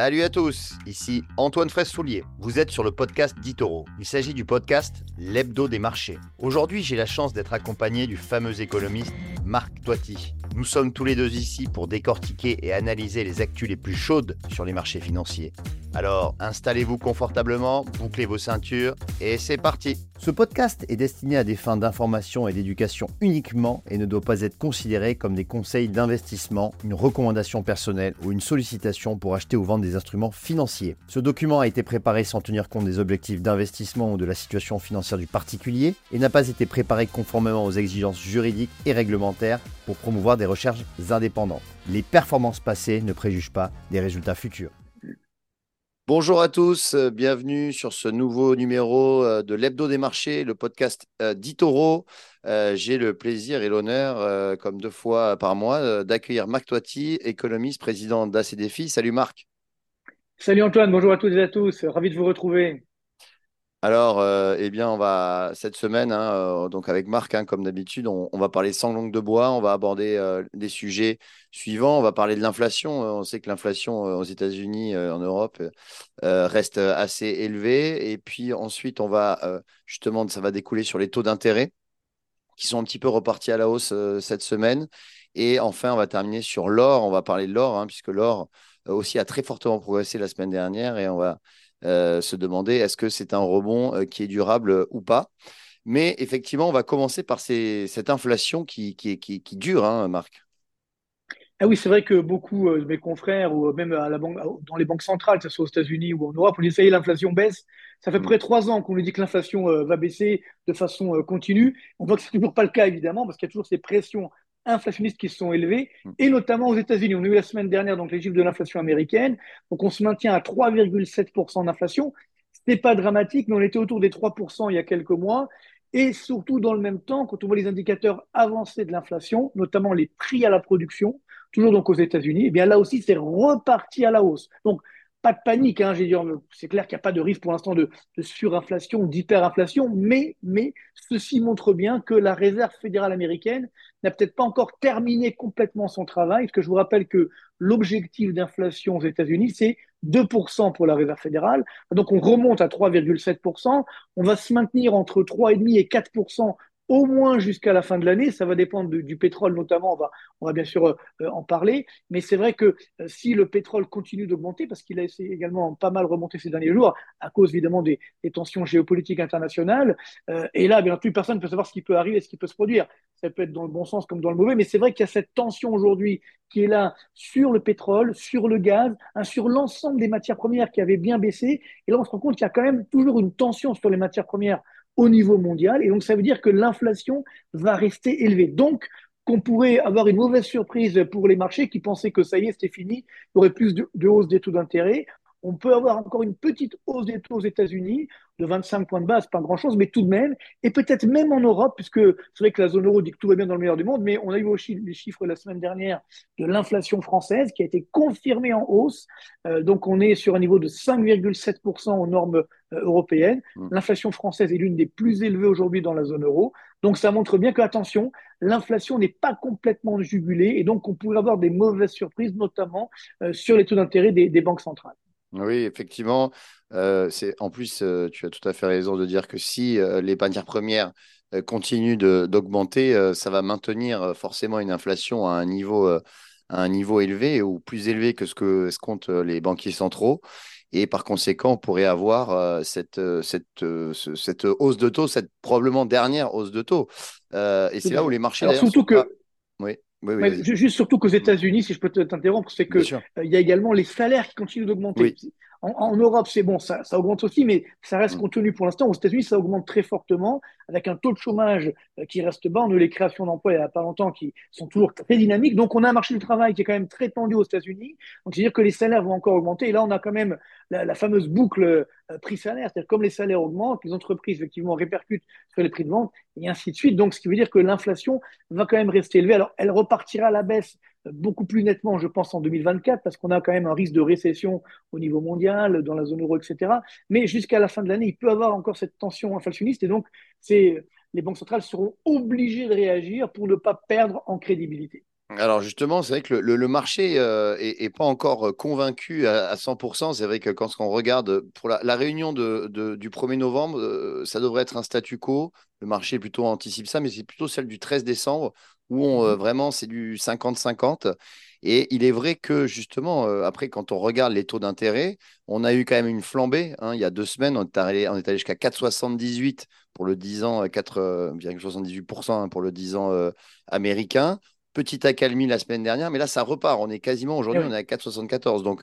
Salut à tous, ici Antoine Fraisse-Soulier. Vous êtes sur le podcast d'Itoro. Il s'agit du podcast L'Hebdo des marchés. Aujourd'hui, j'ai la chance d'être accompagné du fameux économiste Marc Toiti. Nous sommes tous les deux ici pour décortiquer et analyser les actus les plus chaudes sur les marchés financiers. Alors, installez-vous confortablement, bouclez vos ceintures et c'est parti. Ce podcast est destiné à des fins d'information et d'éducation uniquement et ne doit pas être considéré comme des conseils d'investissement, une recommandation personnelle ou une sollicitation pour acheter ou vendre des instruments financiers. Ce document a été préparé sans tenir compte des objectifs d'investissement ou de la situation financière du particulier et n'a pas été préparé conformément aux exigences juridiques et réglementaires pour promouvoir des recherches indépendantes. Les performances passées ne préjugent pas des résultats futurs. Bonjour à tous, euh, bienvenue sur ce nouveau numéro euh, de l'Hebdo des marchés, le podcast euh, d'Itoro. J'ai le plaisir et l'honneur, comme deux fois par mois, d'accueillir Marc Toiti, économiste, président d'ACDFI. Salut Marc. Salut Antoine, bonjour à toutes et à tous, ravi de vous retrouver. Alors, euh, eh bien, on va cette semaine, hein, euh, donc avec Marc, hein, comme d'habitude, on, va parler sans langue de bois. On va aborder euh, des sujets suivants. On va parler de l'inflation. On sait que l'inflation aux États-Unis, en Europe, reste assez élevée. Et puis ensuite, on va justement, ça va découler sur les taux d'intérêt qui sont un petit peu repartis à la hausse cette semaine. Et enfin, on va terminer sur l'or. On va parler de l'or, hein, puisque l'or aussi a très fortement progressé la semaine dernière, et on va euh, se demander est-ce que c'est un rebond euh, qui est durable euh, ou pas. Mais effectivement, on va commencer par cette inflation qui, qui, qui, qui dure, hein, Marc. Ah oui, c'est vrai que beaucoup de mes confrères, ou même à la banque, dans les banques centrales, que ce soit aux États-Unis ou en Europe, on dit ça y est, l'inflation baisse. Ça fait mm. près de trois ans qu'on nous dit que l'inflation va baisser de façon continue. On voit que ce n'est toujours pas le cas, évidemment, parce qu'il y a toujours ces pressions inflationnistes qui se sont élevés, mm. et notamment aux États-Unis. On a eu la semaine dernière donc les chiffres de l'inflation américaine, donc on se maintient à 3,7% d'inflation. Ce n'est pas dramatique, mais on était autour des 3% il y a quelques mois. Et surtout, dans le même temps, quand on voit les indicateurs avancés de l'inflation, notamment les prix à la production, toujours donc aux États-Unis, eh bien là aussi, c'est reparti à la hausse. Donc, pas de panique, hein, dire, c'est clair qu'il n'y a pas de risque pour l'instant de, de, surinflation, d'hyperinflation, mais, mais ceci montre bien que la Réserve fédérale américaine n'a peut-être pas encore terminé complètement son travail, parce que je vous rappelle que l'objectif d'inflation aux États-Unis, c'est 2% pour la Réserve fédérale. Donc on remonte à 3,7%. On va se maintenir entre 3,5 et 4% au moins jusqu'à la fin de l'année. Ça va dépendre du, pétrole notamment, on va, on va bien sûr euh, euh, en parler. Mais c'est vrai que euh, si le pétrole continue d'augmenter, parce qu'il a également pas mal remonté ces derniers jours, à cause évidemment des, tensions géopolitiques internationales, et là, bien entendu, personne ne peut savoir ce qui peut arriver, ce qui peut se produire. Ça peut être dans le bon sens comme dans le mauvais, mais c'est vrai qu'il y a cette tension aujourd'hui qui est là sur le pétrole, sur le gaz, hein, sur l'ensemble des matières premières qui avaient bien baissé. Et là, on se rend compte qu'il y a quand même toujours une tension sur les matières premières au niveau mondial. Et donc, ça veut dire que l'inflation va rester élevée. Donc, qu'on pourrait avoir une mauvaise surprise pour les marchés qui pensaient que ça y est, c'était fini, il y aurait plus de, de hausse des taux d'intérêt. On peut avoir encore une petite hausse des taux aux États-Unis de 25 points de base, pas grand-chose, mais tout de même, et peut-être même en Europe, puisque c'est vrai que la zone euro dit que tout va bien dans le meilleur du monde, mais on a eu aussi les chiffres la semaine dernière de l'inflation française qui a été confirmée en hausse. Euh, donc on est sur un niveau de 5,7% aux normes euh, européennes. Mmh. L'inflation française est l'une des plus élevées aujourd'hui dans la zone euro. Donc ça montre bien que, attention, l'inflation n'est pas complètement jugulée et donc on pourrait avoir des mauvaises surprises, notamment euh, sur les taux d'intérêt des banques centrales. Oui, effectivement. Euh, c'est, en plus, euh, tu as tout à fait raison de dire que si euh, les matières premières continuent d'augmenter, ça va maintenir forcément une inflation à un niveau, à un niveau élevé ou plus élevé que ce que comptent les banquiers centraux. Et par conséquent, on pourrait avoir cette, cette, cette hausse de taux, cette probablement dernière hausse de taux. et c'est là où les marchés. surtout que. Oui. Oui, juste surtout qu'aux États-Unis, si je peux t'interrompre, c'est que il y a également les salaires qui continuent d'augmenter. En, Europe, c'est bon, ça, ça, augmente aussi, mais ça reste mm. contenu pour l'instant. Aux États-Unis, ça augmente très fortement, avec un taux de chômage euh, qui reste bas. On a eu les créations d'emplois il n'y a pas longtemps qui sont toujours très dynamiques. Donc, on a un marché du travail qui est quand même très tendu aux États-Unis. Donc, c'est-à-dire que les salaires vont encore augmenter. Et là, on a quand même la, fameuse boucle euh, prix-salaire. C'est-à-dire comme les salaires augmentent, les entreprises, effectivement, répercutent sur les prix de vente, et ainsi de suite. Donc, ce qui veut dire que l'inflation va quand même rester élevée. Alors, elle repartira à la baisse beaucoup plus nettement, je pense, en 2024, parce qu'on a quand même un risque de récession au niveau mondial, dans la zone euro, etc. Mais jusqu'à la fin de l'année, il peut avoir encore cette tension inflationniste, et donc c'est les banques centrales seront obligées de réagir pour ne pas perdre en crédibilité. Alors justement, c'est vrai que le, marché n'est euh, pas encore convaincu à, 100%. C'est vrai que quand on regarde pour la, réunion de, du 1er novembre, euh, ça devrait être un statu quo. Le marché plutôt anticipe ça, mais c'est plutôt celle du 13 décembre où on, euh, mhm. vraiment c'est du 50-50. Et il est vrai que justement, après, quand on regarde les taux d'intérêt, on a eu quand même une flambée. Hein. il y a deux semaines, on est allé, allé jusqu'à 4,78 pour le 10 ans, 4,78% hein, pour le 10 ans américain petite accalmie la semaine dernière, mais là, ça repart. On est quasiment, aujourd'hui, eh on est à 4,74. Donc,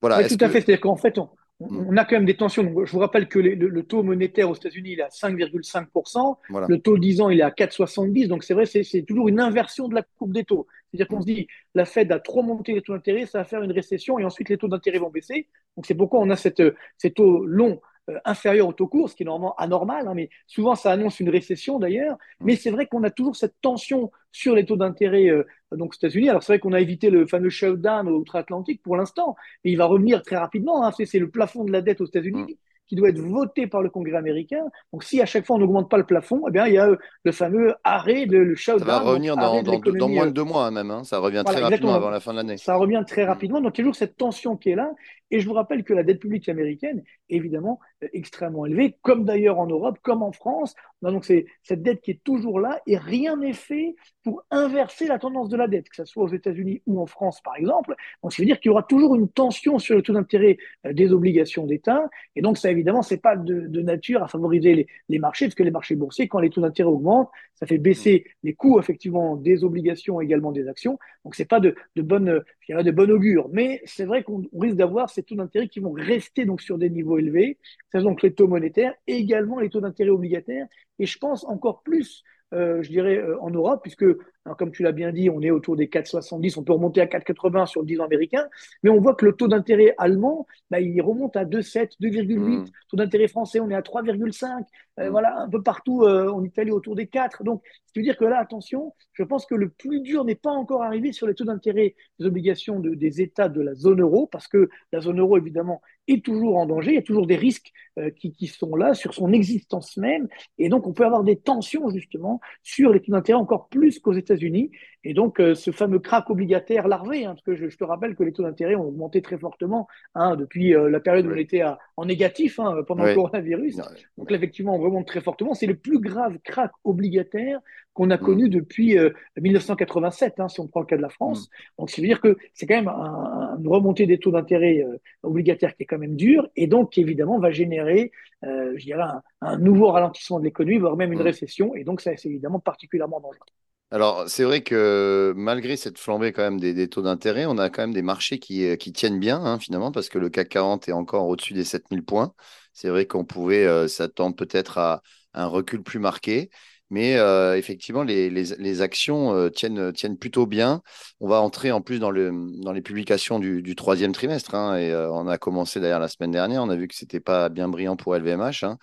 voilà. tout à fait. C'est-à-dire qu'en fait, hmm. on, a quand même des tensions. je vous rappelle que le, taux monétaire aux États-Unis, il est à 5,5%. Le taux 10 ans, il est à 4,70. Donc, c'est vrai, c'est toujours une inversion de la courbe des taux. C'est-à-dire qu'on hmm. se dit, la Fed a trop monté les taux d'intérêt, ça va faire une récession et ensuite les taux d'intérêt vont baisser. Donc, c'est pourquoi on a cette, ces taux longs euh, inférieur au taux court, ce qui est normalement anormal, hein, mais souvent ça annonce une récession d'ailleurs. Mm. Mais c'est vrai qu'on a toujours cette tension sur les taux d'intérêt euh, donc aux États-Unis. Alors c'est vrai qu'on a évité le fameux shutdown outre-Atlantique pour l'instant, mais il va revenir très rapidement. Hein. C'est le plafond de la dette aux États-Unis. Mm qui doit être voté par le Congrès américain. Donc, si à chaque fois on n'augmente pas le plafond, eh bien, il y a euh, le fameux arrêt, de, le shutdown. Ça va revenir dans, dans, moins de deux mois hein, même. Hein. Ça revient très rapidement avant la fin de l'année. Ça revient très rapidement. Donc, il y a toujours cette tension qui est là. Et je vous rappelle que la dette publique américaine évidemment euh, extrêmement élevée, comme d'ailleurs en Europe, comme en France. Donc, c'est cette dette qui est toujours là et rien n'est fait pour inverser la tendance de la dette, que ce soit aux États-Unis ou en France, par exemple. Donc, ça veut dire qu'il y aura toujours une tension sur le taux d'intérêt euh, des obligations d'État. Et donc, ça, évidemment, c'est pas de, nature à favoriser les, marchés, parce que les marchés boursiers, quand les taux d'intérêt augmentent, ça fait baisser les coûts, effectivement, des obligations, également des actions. Donc, c'est pas de bonne, de bon augure. Mais c'est vrai qu'on risque d'avoir ces taux d'intérêt qui vont rester donc sur des niveaux élevés. C'est donc les taux monétaires, et également les taux d'intérêt obligataires. Et je pense encore plus euh, je dirais, euh, en Europe, puisque, hein, comme tu l'as bien dit, on est autour des 4,70, on peut remonter à 4,80 sur le 10 ans américain, mais on voit que le taux d'intérêt allemand, bah, il remonte à 2,7, 2,8, mmh. taux d'intérêt français, on est à 3,5, euh, mmh. voilà, un peu partout en Italie autour des 4. Donc, ce qui veut dire que là, attention, je pense que le plus dur n'est pas encore arrivé sur les taux d'intérêt des obligations des États de la zone euro, parce que la zone euro, évidemment, est toujours en danger, il y a toujours des risques qui, qui sont là sur son existence même, et donc on peut avoir des tensions, justement, sur les taux d'intérêt encore plus qu'aux États-Unis. Et donc, euh, ce fameux crack obligataire larvé, hein, parce que je, te rappelle que les taux d'intérêt ont augmenté très fortement hein, depuis euh, la période où on était en négatif hein, pendant le coronavirus. Donc, là, effectivement, on remonte très fortement. C'est le plus grave crack obligataire qu'on a mm. connu depuis 1987, euh, si on prend le cas de la France. Mm. Donc, ça veut dire que c'est quand même une remontée des taux d'intérêt obligataires qui est quand même dure, et donc qui évidemment va générer, je dirais, un, nouveau ralentissement de l'économie, voire même une mm. récession. Et donc, ça, c'est évidemment particulièrement dangereux. Alors, c'est vrai que malgré cette flambée quand même des, taux d'intérêt, on a quand même des marchés qui, euh, qui tiennent bien, hein, finalement, parce que le CAC 40 est encore au-dessus des 7000 points. C'est vrai qu'on pouvait euh, s'attendre peut-être à un recul plus marqué. Mais euh, effectivement, les, les, actions tiennent, tiennent plutôt bien. On va entrer en plus dans, le, dans les publications du, troisième trimestre. Hein, et on a commencé d'ailleurs la semaine dernière. On a vu que ce n'était pas bien brillant pour LVMH, hein,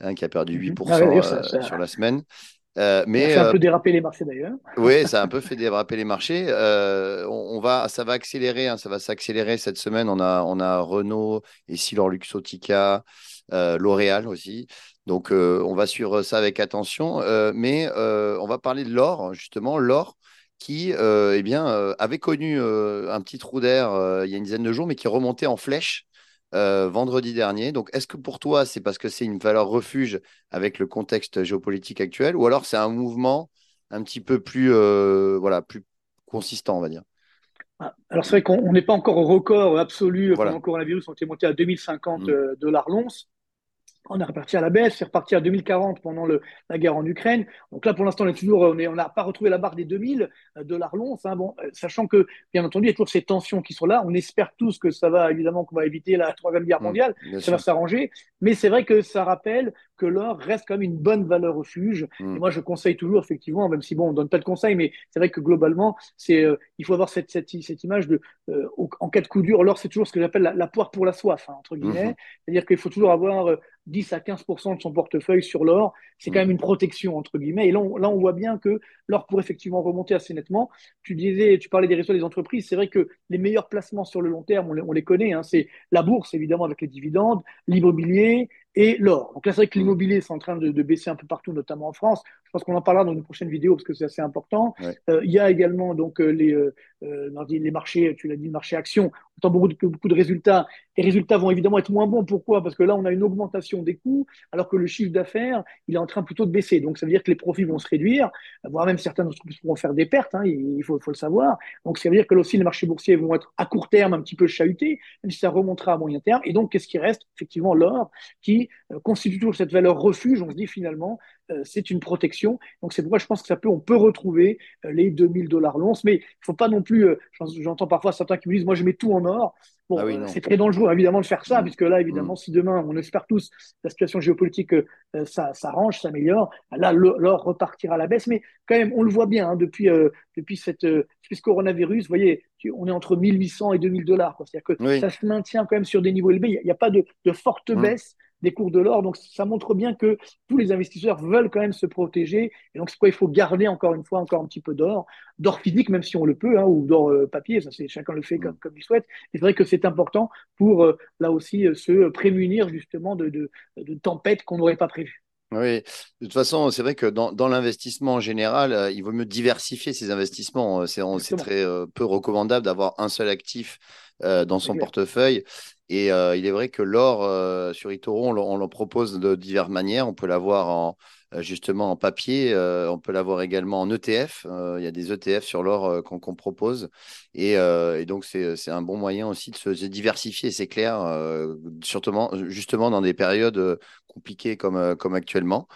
hein, qui a perdu 8% mmh ah sur la semaine. Euh, mais, ça a un euh, peu dérapé les marchés d'ailleurs. Oui, ça a un peu fait déraper les marchés. Euh, on, va, ça va accélérer, hein, ça va s'accélérer cette semaine. On a, on a Renault, Essilor Luxotica, L'Oréal aussi. Donc, on va suivre ça avec attention. mais on va parler de l'or, justement, l'or qui eh bien, avait connu un petit trou d'air il y a une dizaine de jours, mais qui remontait en flèche euh, vendredi dernier. Donc, est-ce que pour toi, c'est parce que c'est une valeur refuge avec le contexte géopolitique actuel, ou alors c'est un mouvement un petit peu plus, euh, voilà, plus consistant, on va dire? Ah, alors c'est vrai qu'on n'est pas encore au record absolu voilà. pendant le coronavirus, on était monté à 2050 mmh. euh, dollars l'once on est reparti à la baisse, c'est reparti à 2040 pendant le, la guerre en Ukraine. Donc là, pour l'instant, on est toujours, on n'a pas retrouvé la barre des 2000 euh, dollars l'once. Hein, bon, euh, sachant que, bien entendu, il y a toujours ces tensions qui sont là. On espère tous que ça va, évidemment, qu'on va éviter la troisième guerre mmh, mondiale. ça va s'arranger. Mais c'est vrai que ça rappelle que l'or reste quand même une bonne valeur refuge. Mmh. Et moi, je conseille toujours, effectivement, même si bon, on donne pas de conseils, mais c'est vrai que globalement, c'est, euh, il faut avoir cette, cette, cette image de, en cas de coup dur, l'or, c'est toujours ce que j'appelle la, poire pour la soif, hein, entre guillemets. Mmh. C'est-à-dire qu'il faut toujours avoir 10 à 15% de son portefeuille sur l'or, c'est quand même une protection, entre guillemets. Et là, on, là, on voit bien que l'or pourrait effectivement remonter assez nettement. Tu disais, tu parlais des résultats des entreprises. C'est vrai que les meilleurs placements sur le long terme, on les, connaît. Hein. c'est la bourse, évidemment, avec les dividendes, l'immobilier et l'or. Donc là, c'est vrai que mm. l'immobilier, c'est en train de, baisser un peu partout, notamment en France. Pense qu'on en parlera dans une prochaine vidéo parce que c'est assez important. il y a également donc les, les marchés, tu l'as dit, le marché action. On attend beaucoup de, beaucoup de résultats. Les résultats vont évidemment être moins bons. Pourquoi? Parce que là, on a une augmentation des coûts, alors que le chiffre d'affaires, il est en train plutôt de baisser. Donc, ça veut dire que les profits vont se réduire, voire même certaines entreprises pourront faire des pertes. Hein, il faut, faut, le savoir. Donc, ça veut dire que là aussi, les marchés boursiers vont être à court terme un petit peu chahutés, même si ça remontera à moyen terme. Et donc, qu'est-ce qui reste? Effectivement, l'or, qui euh, constitue toujours cette valeur refuge. On se dit finalement, euh, c'est une protection. Donc, c'est pourquoi je pense que ça peut, on peut retrouver euh, les 2000 dollars l'once. Mais il ne faut pas non plus, j'entends parfois certains qui me disent, moi, je mets tout en or. Bon, ah c'est très dangereux évidemment de faire ça, mm. puisque là, évidemment, mm. si demain, on espère tous, la situation géopolitique ça s'arrange, s'améliore, là, l'or repartira à la baisse. Mais quand même, on le voit bien hein, depuis, depuis, cette, depuis ce coronavirus. Vous voyez, on est entre 1800 et 2000 dollars. C'est-à-dire que ça se maintient quand même sur des niveaux élevés. Il n'y a, pas de, de forte mm. baisse des cours de l'or. Donc, ça montre bien que tous les investisseurs veulent quand même se protéger. Et donc, c'est pourquoi il faut garder encore une fois encore un petit peu d'or, d'or physique, même si on le peut, hein, ou d'or euh, papier. Ça, c'est chacun le fait comme, comme il souhaite. C'est vrai que c'est important pour euh, là aussi euh, se prémunir justement de, de, de tempêtes qu'on n'aurait pas prévues. Oui, de toute façon, c'est vrai que dans, dans l'investissement en général, il vaut mieux diversifier ses investissements. C'est très peu recommandable d'avoir un seul actif dans son portefeuille. Et euh, il est vrai que l'or euh, sur Itoro, on, le propose de diverses manières. On peut l'avoir en, euh, justement en papier, on peut l'avoir également en ETF. il y a des ETF sur l'or qu'on propose. Et, donc, c'est un bon moyen aussi de se, diversifier, c'est clair, justement dans des périodes compliquées comme actuellement.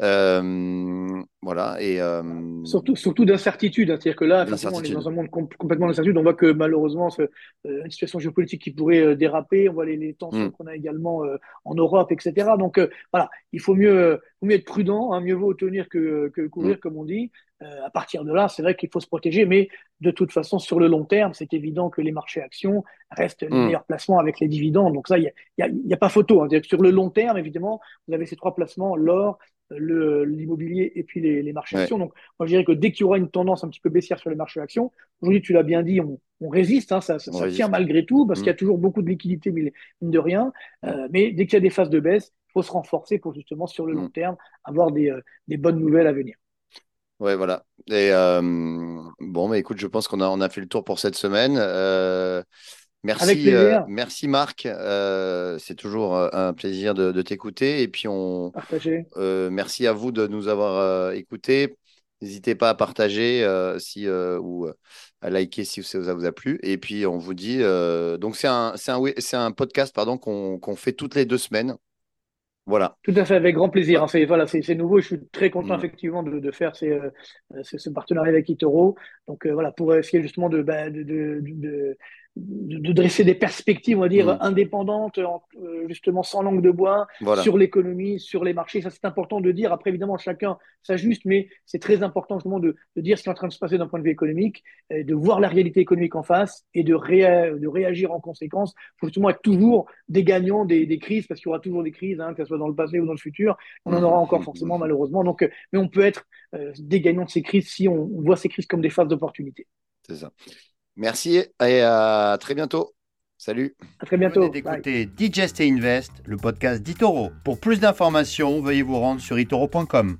Euh, voilà. Et, euh, surtout, surtout d'incertitude. Hein. C'est-à-dire que là, on est dans un monde complètement d'incertitude. On voit que malheureusement, c'est euh, une situation géopolitique qui pourrait déraper. On voit les, tensions mm. qu'on a également en Europe, etc. Donc voilà, il faut mieux, mieux être prudent, hein. mieux vaut tenir que, que courir, mm. comme on dit. à partir de là, c'est vrai qu'il faut se protéger, mais de toute façon, sur le long terme, c'est évident que les marchés actions restent les mm. meilleurs placements avec les dividendes. Donc ça, il n'y a, y a, pas photo. Hein. Sur le long terme, évidemment, vous avez ces trois placements, l'or, l'immobilier et puis les, marchés actions. Donc, moi, je dirais que dès qu'il y aura une tendance un petit peu baissière sur les marchés actions, aujourd'hui, tu l'as bien dit, on, résiste, hein, ça, ça, tient malgré tout, parce qu'il y a mm. toujours beaucoup de liquidités, mine de rien. Euh, mais dès qu'il y a des phases de baisse, il faut se renforcer pour justement, sur le long mm. terme, avoir des, euh, des bonnes nouvelles à venir. Ouais, voilà. Et euh, bon, mais écoute, je pense qu'on a, on a fait le tour pour cette semaine. Merci, euh, merci Marc. Euh, c'est toujours euh, un plaisir de, t'écouter. Et puis, on, merci à vous de nous avoir écoutés. N'hésitez pas à partager si, ou à liker si ça vous a plu. Et puis, on vous dit. donc, c'est un, un, un, podcast pardon, qu'on fait toutes les deux semaines. Voilà. Tout à fait, avec grand plaisir. C'est voilà, c'est nouveau. Je suis très content mm. effectivement de, de faire ces, ce partenariat avec Itoro. Donc voilà, pour essayer justement de, bah, de, de de, dresser des perspectives, on va dire, mmh. indépendantes, euh, justement sans langue de bois, sur l'économie, sur les marchés. Ça, c'est important de dire. Après, évidemment, chacun s'ajuste, mais c'est très important justement de, dire ce qui est en train de se passer d'un point de vue économique, de voir la réalité économique en face et de, de réagir en conséquence. Faut justement être toujours des gagnants des, crises, parce qu'il y aura toujours des crises, hein, que ce soit dans le passé ou dans le futur. On en aura encore forcément, malheureusement. Donc, euh, mais on peut être euh, des gagnants de ces crises si on voit ces crises comme des phases d'opportunité. C'est ça. Merci et à très bientôt. Salut. À très bientôt. Vous d'écouter Digest et Invest, le podcast d'Itoro. Pour plus d'informations, veuillez vous rendre sur itoro.com.